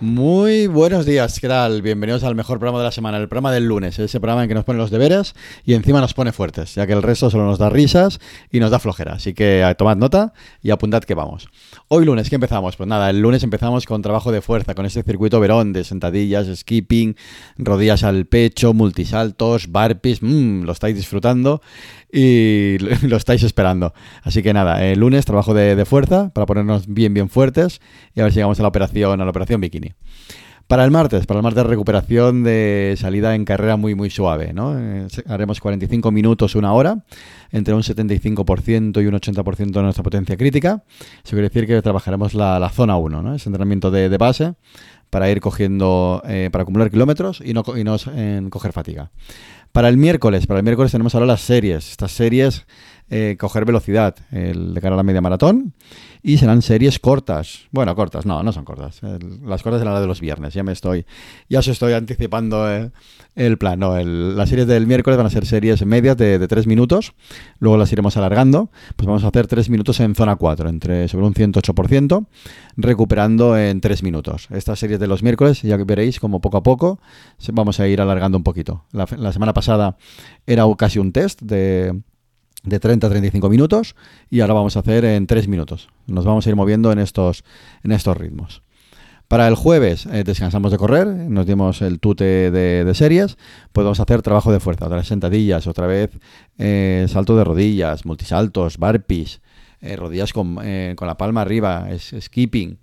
Muy buenos días, ¿qué tal? Bienvenidos al mejor programa de la semana, el programa del lunes, ese programa en que nos pone los deberes y encima nos pone fuertes, ya que el resto solo nos da risas y nos da flojera. Así que eh, tomad nota y apuntad que vamos. Hoy lunes, ¿qué empezamos? Pues nada, el lunes empezamos con trabajo de fuerza, con este circuito verón de sentadillas, skipping, rodillas al pecho, multisaltos, barpees, mmm, lo estáis disfrutando y lo estáis esperando. Así que nada, el lunes trabajo de, de, fuerza para ponernos bien, bien fuertes y a ver si llegamos a la operación, a la operación bikini. Para el martes, para el martes recuperación de salida en carrera muy muy suave, ¿no? Eh, haremos 45 minutos, una hora, entre un 75% y un 80% de nuestra potencia crítica. Eso quiere decir que trabajaremos la, zona 1, ¿no? Ese entrenamiento de, de base para ir cogiendo, eh, para acumular kilómetros y no, y no eh, coger fatiga. Para el miércoles, para el miércoles tenemos ahora las series. Estas series, eh, coger velocidad, el de cara a la media maratón. Y serán series cortas. Bueno, cortas, no, no son cortas. Las cortas serán las de los viernes. Ya me estoy, ya os estoy anticipando eh, el plan. No, las series del miércoles van a ser series medias de, de 3 minutos. Luego las iremos alargando. Pues vamos a hacer 3 minutos en zona 4, entre sobre un 108%, recuperando en 3 minutos. Estas series de los miércoles, ya veréis como poco a poco vamos a ir alargando un poquito. La semana pasada era casi un test de, de 30 a 35 minutos y ahora vamos a hacer en 3 minutos. Nos vamos a ir moviendo en estos, en estos ritmos. Para el jueves eh, descansamos de correr, nos dimos el tute de, series, pues vamos a hacer trabajo de fuerza, otras sentadillas, otra vez eh, salto de rodillas, multisaltos, barpees, eh, rodillas con, con, la palma arriba, skipping,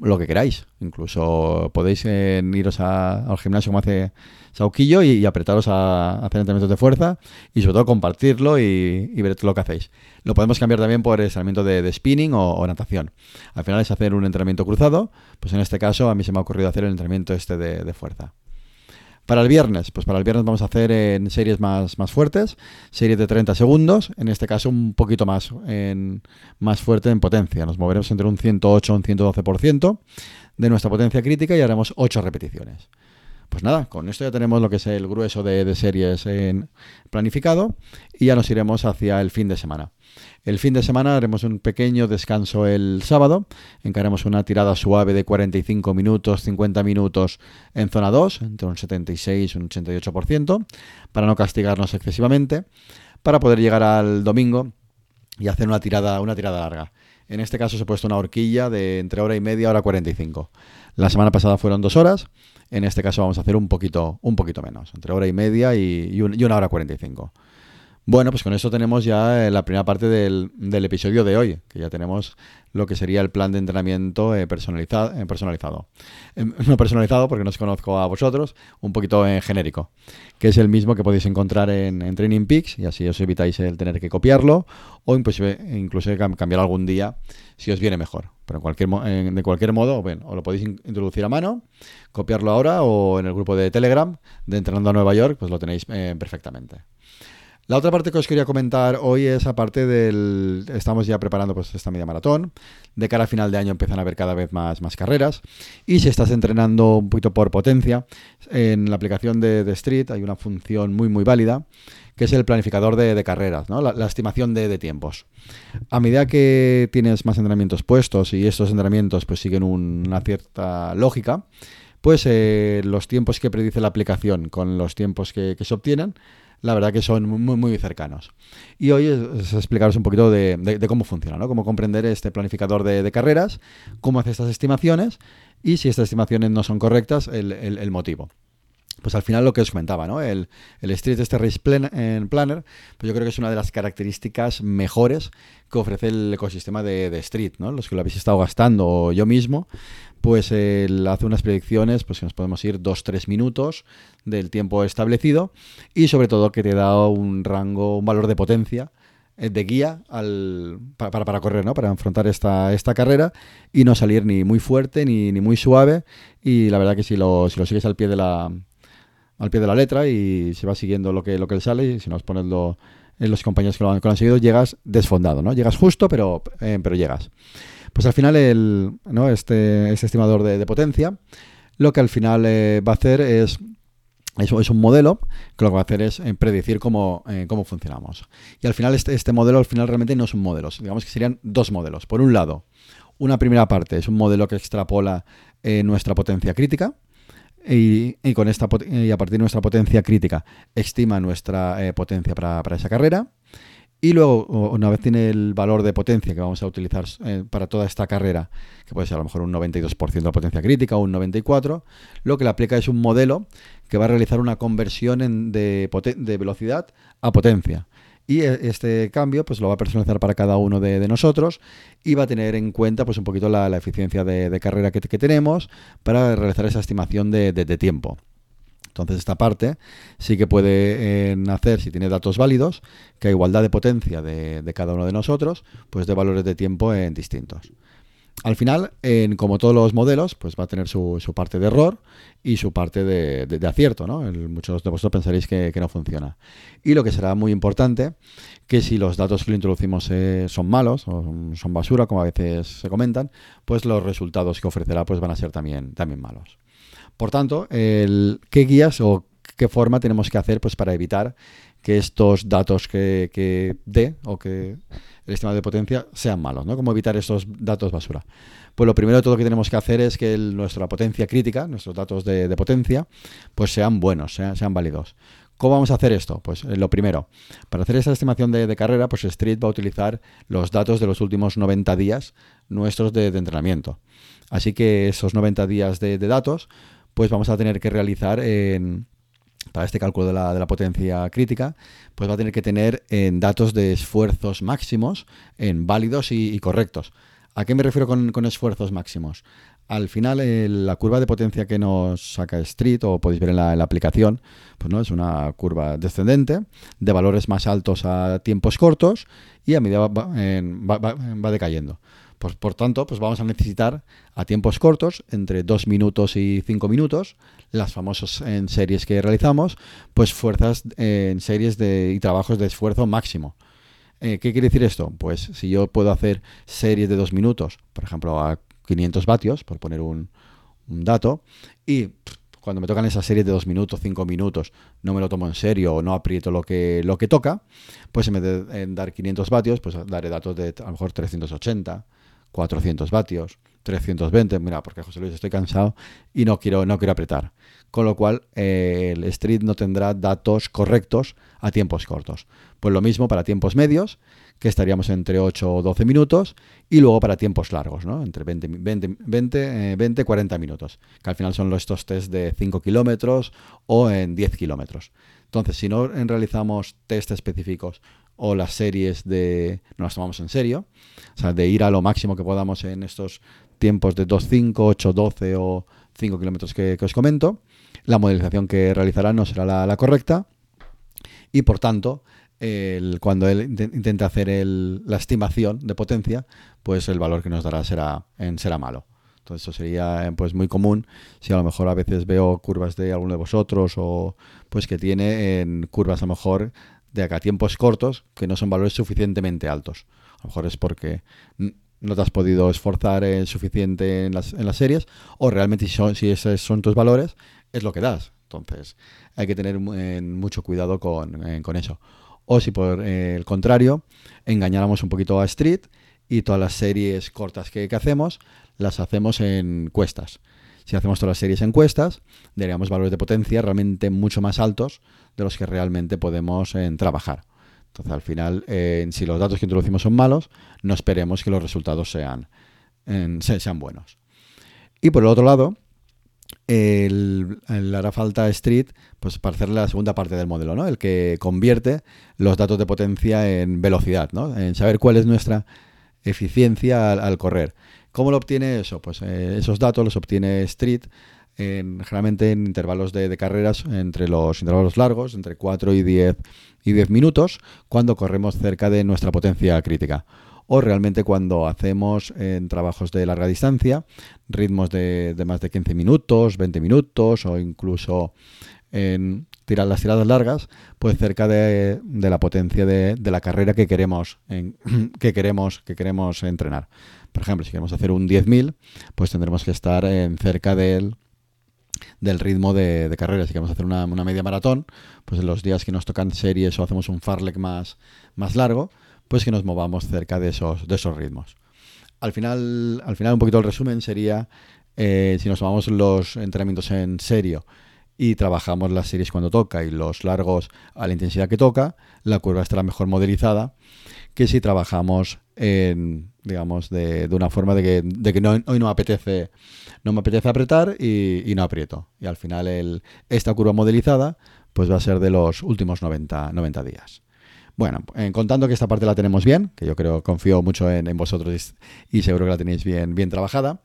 lo que queráis. Incluso podéis iros a, al gimnasio como hace Sauquillo y, apretaros a, hacer entrenamientos de fuerza y sobre todo compartirlo y, y, ver lo que hacéis. Lo podemos cambiar también por entrenamiento de, spinning o, natación. Al final es hacer un entrenamiento cruzado, pues en este caso a mí se me ha ocurrido hacer el entrenamiento este de fuerza. Para el viernes, pues para el viernes vamos a hacer en series más, más fuertes, series de 30 segundos, en este caso un poquito más, en, más fuerte en potencia. Nos moveremos entre un 108 y un 112% de nuestra potencia crítica y haremos 8 repeticiones. Pues nada, con esto ya tenemos lo que es el grueso de, series en planificado y ya nos iremos hacia el fin de semana. El fin de semana haremos un pequeño descanso el sábado, encaremos una tirada suave de 45 minutos, 50 minutos en zona 2, entre un 76 y un 88%, para no castigarnos excesivamente, para poder llegar al domingo y hacer una tirada, una tirada larga. En este caso se ha puesto una horquilla de entre hora y media, hora 45. La semana pasada fueron dos horas, en este caso vamos a hacer un poquito, un poquito menos, entre hora y media y, y, un, y una hora 45. Bueno, pues con eso tenemos ya la primera parte del, episodio de hoy, que ya tenemos lo que sería el plan de entrenamiento eh, personalizado. Eh, personalizado. Eh, no personalizado porque no os conozco a vosotros, un poquito en genérico, que es el mismo que podéis encontrar en, Training Peaks y así os evitáis el tener que copiarlo o inclusive, inclusive cambiar algún día si os viene mejor. Pero en cualquier, de cualquier modo, bueno, o lo podéis introducir a mano, copiarlo ahora o en el grupo de Telegram de Entrenando a Nueva York, pues lo tenéis eh, perfectamente. La otra parte que os quería comentar hoy es aparte del... Estamos ya preparando pues esta media maratón. De cara a final de año empiezan a haber cada vez más, más carreras. Y si estás entrenando un poquito por potencia, en la aplicación de, de Street hay una función muy muy válida que es el planificador de, carreras, ¿no? la, estimación de, tiempos. A medida que tienes más entrenamientos puestos y estos entrenamientos pues siguen un, una cierta lógica, pues eh, los tiempos que predice la aplicación con los tiempos que, que se obtienen la verdad que son muy, muy cercanos. Y hoy es, explicaros un poquito de, cómo funciona, ¿no? cómo comprender este planificador de, carreras, cómo hace estas estimaciones y si estas estimaciones no son correctas, el motivo pues al final lo que os comentaba, ¿no? El, el Street este Race plan, Planner, pues yo creo que es una de las características mejores que ofrece el ecosistema de, Street, ¿no? Los que lo habéis estado gastando yo mismo, pues hace unas predicciones, pues que nos podemos ir 2-3 minutos del tiempo establecido y sobre todo que te da un rango, un valor de potencia eh, de guía al, para, para, correr, ¿no? para enfrentar esta, esta carrera y no salir ni muy fuerte ni, ni muy suave y la verdad que si lo, si lo sigues al pie de la, al pie de la letra y se va siguiendo lo que, lo que sale y si nos pones en los compañeros que lo han conseguido, llegas desfondado, ¿no? Llegas justo, pero, eh, pero llegas. Pues al final el, ¿no? este, este estimador de, potencia lo que al final eh, va a hacer es es un modelo que lo que va a hacer es eh, predecir cómo, eh, cómo funcionamos. Y al final este, este, modelo al final realmente no son modelos. Digamos que serían dos modelos. Por un lado, una primera parte es un modelo que extrapola nuestra potencia crítica. Y, con esta, y a partir de nuestra potencia crítica estima nuestra potencia para, para esa carrera. Y luego, una vez tiene el valor de potencia que vamos a utilizar eh, para toda esta carrera, que puede ser a lo mejor un 92% de potencia crítica o un 94%, lo que le aplica es un modelo que va a realizar una conversión de, velocidad a potencia. Y e, este cambio pues lo va a personalizar para cada uno de, nosotros y va a tener en cuenta pues un poquito la, eficiencia de, carrera que, tenemos para realizar esa estimación de tiempo. Entonces esta parte sí que puede eh, hacer, si tiene datos válidos, que a igualdad de potencia de, cada uno de nosotros, pues de valores de tiempo en distintos. Al final, como todos los modelos, pues va a tener su, parte de error y su parte de, acierto, ¿no? muchos de vosotros pensaréis que, no funciona. Y lo que será muy importante, que si los datos que le introducimos eh, son malos o son basura, como a veces se comentan, pues los resultados que ofrecerá pues van a ser también, también malos. Por tanto, ¿qué guías o qué forma tenemos que hacer pues, para evitar que estos datos que, dé o que el estimado de potencia sean malos? ¿no? ¿Cómo evitar estos datos basura? Pues lo primero de todo que tenemos que hacer es que nuestra potencia crítica, nuestros datos de, potencia, pues sean buenos, sean, válidos. ¿Cómo vamos a hacer esto? Pues eh, lo primero, para hacer esta estimación de, carrera, pues Street va a utilizar los datos de los últimos 90 días nuestros de, entrenamiento. Así que esos 90 días de, datos, pues vamos a tener que realizar en, para este cálculo de la, de la, potencia crítica, pues va a tener que tener en datos de esfuerzos máximos en válidos y, correctos. ¿A qué me refiero con, esfuerzos máximos? Al final, la curva de potencia que nos saca Street, o podéis ver en la, aplicación, pues no es una curva descendente de valores más altos a tiempos cortos y a medida va, va decayendo. Pues, por tanto, pues vamos a necesitar a tiempos cortos, entre 2 minutos y 5 minutos, las famosas en series que realizamos, pues fuerzas en series de, y trabajos de esfuerzo máximo. Eh, ¿Qué quiere decir esto? Pues si yo puedo hacer series de 2 minutos, por ejemplo, a 500 vatios, por poner un, dato, y cuando me tocan esas series de 2 minutos, 5 minutos, no me lo tomo en serio o no aprieto lo que, lo que toca, pues en vez de dar 500 vatios, pues daré datos de a lo mejor 380, 400 vatios, 320, mira, porque José Luis estoy cansado y no quiero, no quiero apretar. Con lo cual, eh, el Street no tendrá datos correctos a tiempos cortos. Pues lo mismo para tiempos medios, que estaríamos entre 8 o 12 minutos, y luego para tiempos largos, ¿no? Entre 20, 20, 20, 20 40 minutos, que al final son estos test de 5 kilómetros o en 10 kilómetros. Entonces, si no realizamos test específicos o las series de no las tomamos en serio, o sea, de ir a lo máximo que podamos en estos tiempos de 2.5, 8, 12 o 5 kilómetros que, os comento, la modelización que realizará no será la, correcta. Y por tanto, el, cuando él intente hacer la estimación de potencia, pues el valor que nos dará será, en, será malo. Entonces eso sería pues muy común. Si a lo mejor a veces veo curvas de alguno de vosotros o pues que tiene en curvas a lo mejor de acá tiempos cortos que no son valores suficientemente altos. A lo mejor es porque no te has podido esforzar en suficiente en las, en las series o realmente si, son, si esos son tus valores es lo que das. Entonces hay que tener mucho cuidado con, con, eso. O si por el contrario engañáramos un poquito a Street y todas las series cortas que, que hacemos las hacemos en cuestas. Si hacemos todas las series en cuestas, daríamos valores de potencia realmente mucho más altos de los que realmente podemos eh, trabajar. Entonces, al final, eh, si los datos que introducimos son malos, no esperemos que los resultados sean, sean buenos. Y por el otro lado, el, hará falta Street pues para hacer la segunda parte del modelo, ¿no? El que convierte los datos de potencia en velocidad, ¿no? En saber cuál es nuestra eficiencia al, correr. ¿Cómo lo obtiene eso? Pues eh, esos datos los obtiene Street generalmente en intervalos de, carreras entre los intervalos largos, entre 4 y 10, y 10 minutos, cuando corremos cerca de nuestra potencia crítica. O realmente cuando hacemos en trabajos de larga distancia, ritmos de, más de 15 minutos, 20 minutos o incluso en las tiradas largas, pues cerca de, la potencia de, la carrera que queremos, que queremos, que queremos entrenar. Por ejemplo, si queremos hacer un 10.000, pues tendremos que estar en cerca del, del ritmo de, carrera. Si queremos hacer una, media maratón, pues en los días que nos tocan series o hacemos un farlek más, más largo, pues que nos movamos cerca de esos, de esos ritmos. Al final, al final, un poquito el resumen sería, eh, si nos tomamos los entrenamientos en serio y trabajamos las series cuando toca y los largos a la intensidad que toca, la curva estará mejor modelizada que si trabajamos en, digamos, de, una forma de que, de que no, hoy no apetece, no me apetece apretar y, no aprieto. Y al final el, esta curva modelizada pues va a ser de los últimos 90, 90 días. Bueno, en contando que esta parte la tenemos bien, que yo creo, confío mucho en, vosotros y, seguro que la tenéis bien, bien trabajada,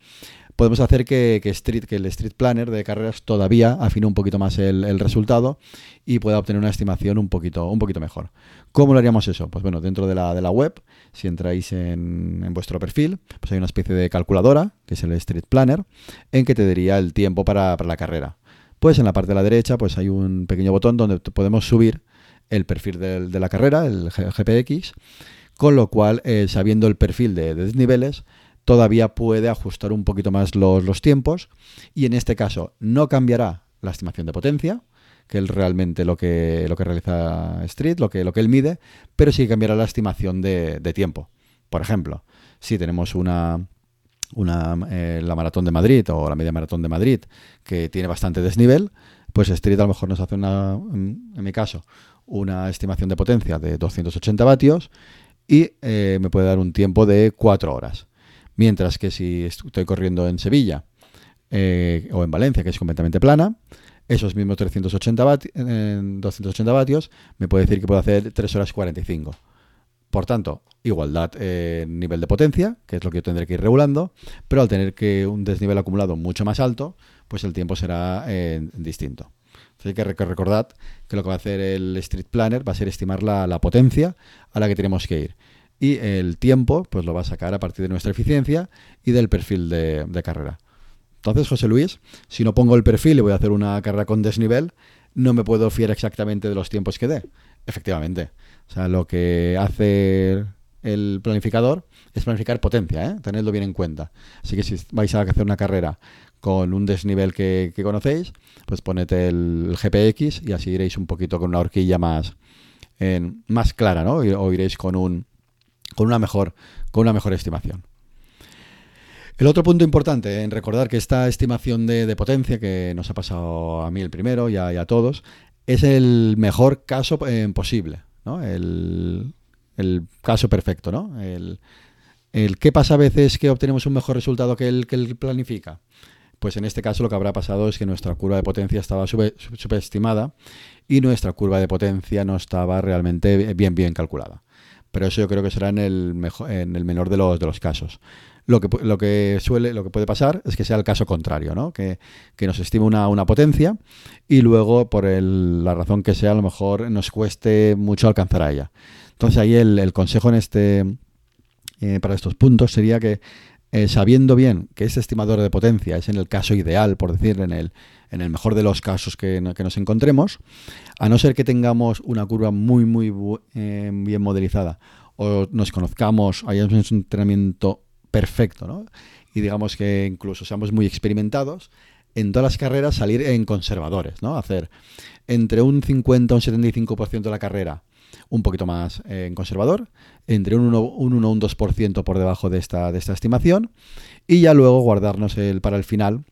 podemos hacer que, el Street Planner de carreras todavía afine un poquito más el, resultado y pueda obtener una estimación un poquito, mejor. ¿Cómo lo haríamos eso? Pues bueno, dentro de la, web, si entráis en, vuestro perfil, pues hay una especie de calculadora, que es el Street Planner, en que te diría el tiempo para, la carrera. Pues en la parte de la derecha pues hay un pequeño botón donde podemos subir el perfil de, la carrera, el GPX, con lo cual, eh, sabiendo el perfil de desniveles, todavía puede ajustar un poquito más los, tiempos y en este caso no cambiará la estimación de potencia, que es realmente lo que, lo que realiza Street, lo que, lo que él mide, pero sí cambiará la estimación de, tiempo. Por ejemplo, si tenemos una, una eh, la maratón de Madrid o la media maratón de Madrid que tiene bastante desnivel, pues Street a lo mejor nos hace una, en, mi caso, una estimación de potencia de 280 vatios y eh, me puede dar un tiempo de 4 horas. Mientras que si estoy corriendo en Sevilla eh, o en Valencia, que es completamente plana, esos mismos 380 280 vatios me puede decir que puedo hacer 3 horas 45. Por tanto, igualdad en nivel de potencia, que es lo que yo tendré que ir regulando, pero al tener que un desnivel acumulado mucho más alto, pues el tiempo será eh, distinto. Así que recordad que lo que va a hacer el Street Planner va a ser estimar la potencia a la que tenemos que ir y el tiempo pues lo va a sacar a partir de nuestra eficiencia y del perfil de, carrera. Entonces, José Luis, si no pongo el perfil y voy a hacer una carrera con desnivel, no me puedo fiar exactamente de los tiempos que dé. Efectivamente. O sea, lo que hace el planificador es planificar potencia, ¿eh? tenedlo bien en cuenta. Así que si vais a hacer una carrera con un desnivel que, conocéis, pues ponete el, GPX y así iréis un poquito con una horquilla más, más clara, ¿no? O iréis con un, con una mejor, con una mejor estimación. El otro punto importante en recordar que esta estimación de, potencia que nos ha pasado a mí el primero y a, todos es el mejor caso eh, posible, ¿no? el, caso perfecto. ¿no? El, qué pasa a veces que obtenemos un mejor resultado que el que el planifica. Pues en este caso lo que habrá pasado es que nuestra curva de potencia estaba subestimada y nuestra curva de potencia no estaba realmente bien bien calculada pero eso yo creo que será en el, mejor, en el menor de los, de los casos. Lo que, lo que suele, lo que puede pasar es que sea el caso contrario, ¿no? Que, nos estime una, una, potencia y luego, por la razón que sea, a lo mejor nos cueste mucho alcanzar a ella. Entonces ahí el, consejo en este eh, para estos puntos sería que eh, sabiendo bien que este estimador de potencia es en el caso ideal, por decir, en el, en el mejor de los casos que, nos encontremos, a no ser que tengamos una curva muy, muy eh, bien modelizada o nos conozcamos, hayamos un entrenamiento perfecto, ¿no? Y digamos que incluso seamos muy experimentados, en todas las carreras salir en conservadores, ¿no? Hacer entre un 50 o un 75% de la carrera un poquito más eh, en conservador, entre un 1 un o un 2% por debajo de esta, de esta estimación, y ya luego guardarnos el, para el final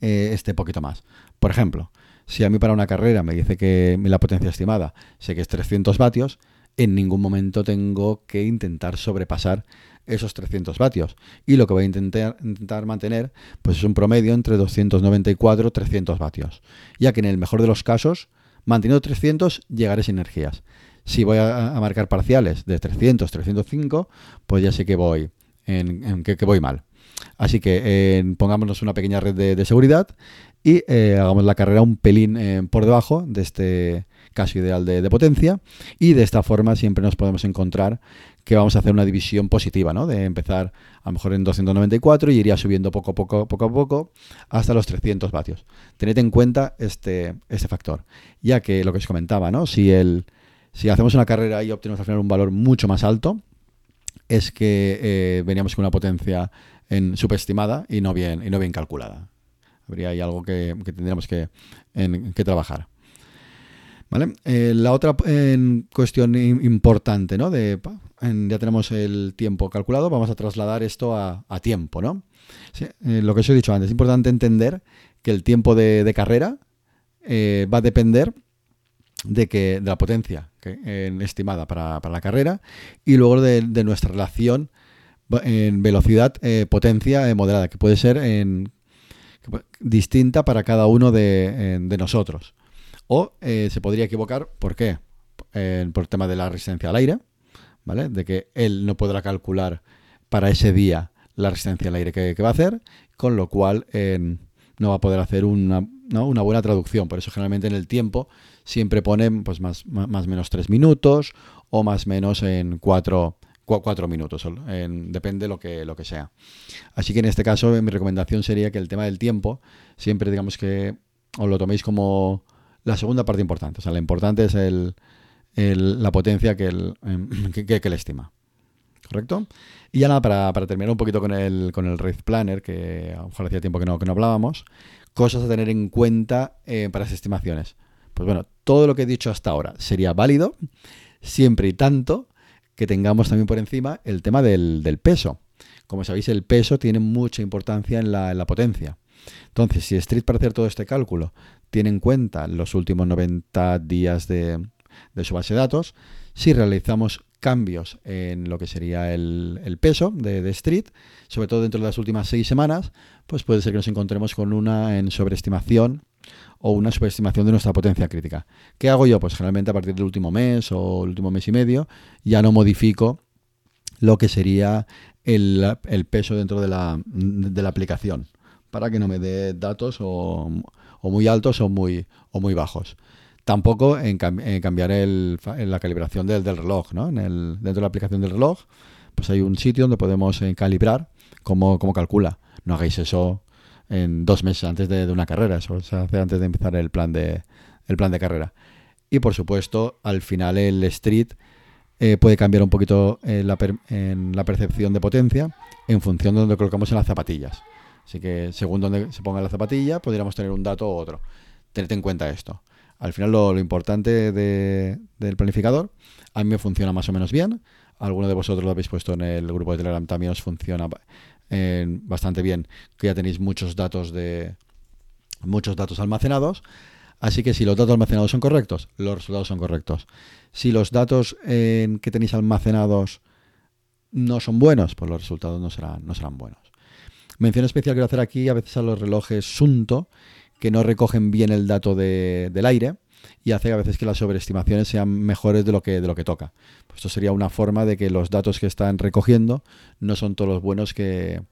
eh, este poquito más. Por ejemplo, si a mí para una carrera me dice que la potencia estimada sé que es 300 vatios, en ningún momento tengo que intentar sobrepasar esos 300 vatios. Y lo que voy a intentar, intentar mantener pues es un promedio entre 294 y 300 vatios. Ya que en el mejor de los casos, manteniendo 300, llegaré sin energías. Si voy a, marcar parciales de 300, 305, pues ya sé que voy en, que voy mal. Así que pongámonos una pequeña red de, seguridad y eh, hagamos la carrera un pelín eh, por debajo de este caso ideal de, potencia y de esta forma siempre nos podemos encontrar que vamos a hacer una división positiva, ¿no? De empezar a lo mejor en 294 y iría subiendo poco a poco, a poco hasta los 300 vatios. Tened en cuenta este, este factor, ya que lo que os comentaba, ¿no? Si, el, si hacemos una carrera y obtenemos al final un valor mucho más alto, es que eh, veníamos con una potencia en subestimada y no bien, y no bien calculada. Habría ahí algo que, tendríamos que trabajar. ¿Vale? Eh, la otra cuestión importante, ¿no? De, ya tenemos el tiempo calculado, vamos a trasladar esto a, tiempo, ¿no? Eh, lo que os he dicho antes, es importante entender que el tiempo de, carrera va a depender de, que, de la potencia estimada para, la carrera y luego de, nuestra relación en velocidad eh, potencia eh, moderada, que puede ser en, distinta para cada uno de, nosotros. O eh, se podría equivocar, ¿por qué? por el tema de la resistencia al aire, ¿vale? De que él no podrá calcular para ese día la resistencia al aire que, va a hacer, con lo cual no va a poder hacer una, una buena traducción. Por eso generalmente en el tiempo siempre ponen pues más, más, menos tres minutos o más menos en cuatro, cuatro minutos, depende lo que, lo que sea. Así que en este caso mi recomendación sería que el tema del tiempo siempre digamos que os lo toméis como la segunda parte importante. O sea, lo importante es el, la potencia que, el, que, que, le estima. ¿Correcto? Y ya nada, para, para, terminar un poquito con el, con el Red Planner, que a lo mejor hacía tiempo que no, que no hablábamos, cosas a tener en cuenta eh, para las estimaciones. Pues bueno, todo lo que he dicho hasta ahora sería válido siempre y tanto que tengamos también por encima el tema del, peso. Como sabéis, el peso tiene mucha importancia en la, potencia. Entonces, si Street para hacer todo este cálculo tiene en cuenta los últimos 90 días de, su base de datos, si realizamos cambios en lo que sería el, peso de, Street, sobre todo dentro de las últimas seis semanas, pues puede ser que nos encontremos con una en sobreestimación o una superestimación de nuestra potencia crítica. ¿Qué hago yo? Pues generalmente a partir del último mes o el último mes y medio ya no modifico lo que sería el, peso dentro de la, aplicación para que no me dé datos o, muy altos o muy, o muy bajos. Tampoco en, cambiar el, la calibración del, reloj. ¿no? En dentro de la aplicación del reloj pues hay un sitio donde podemos eh, calibrar cómo, calcula. No hagáis eso en dos meses antes de, una carrera. Eso se hace antes de empezar el plan de, carrera. Y por supuesto, al final el street eh, puede cambiar un poquito en la, en la, percepción de potencia en función de donde colocamos en las zapatillas. Así que según donde se ponga la zapatilla, podríamos tener un dato u otro. Tened en cuenta esto. Al final lo, importante del planificador, a mí me funciona más o menos bien. Alguno de vosotros lo habéis puesto en el grupo de Telegram, también os funciona bastante bien, que ya tenéis muchos datos de muchos datos almacenados. Así que si los datos almacenados son correctos, los resultados son correctos. Si los datos que tenéis almacenados no son buenos, pues los resultados no serán buenos. Mención especial quiero hacer aquí a veces a los relojes Sunto, que no recogen bien el dato del aire y hace a veces que las sobreestimaciones sean mejores de lo que, de lo que toca. Pues esto sería una forma de que los datos que están recogiendo no son todos los buenos que,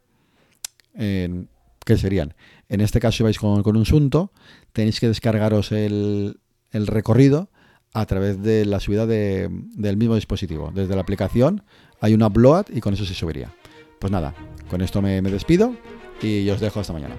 que serían. En este caso, si vais con, un Sunto, tenéis que descargaros el, recorrido a través de la subida del mismo dispositivo. Desde la aplicación hay una upload y con eso se subiría. Pues nada, con esto me, despido y os dejo hasta mañana.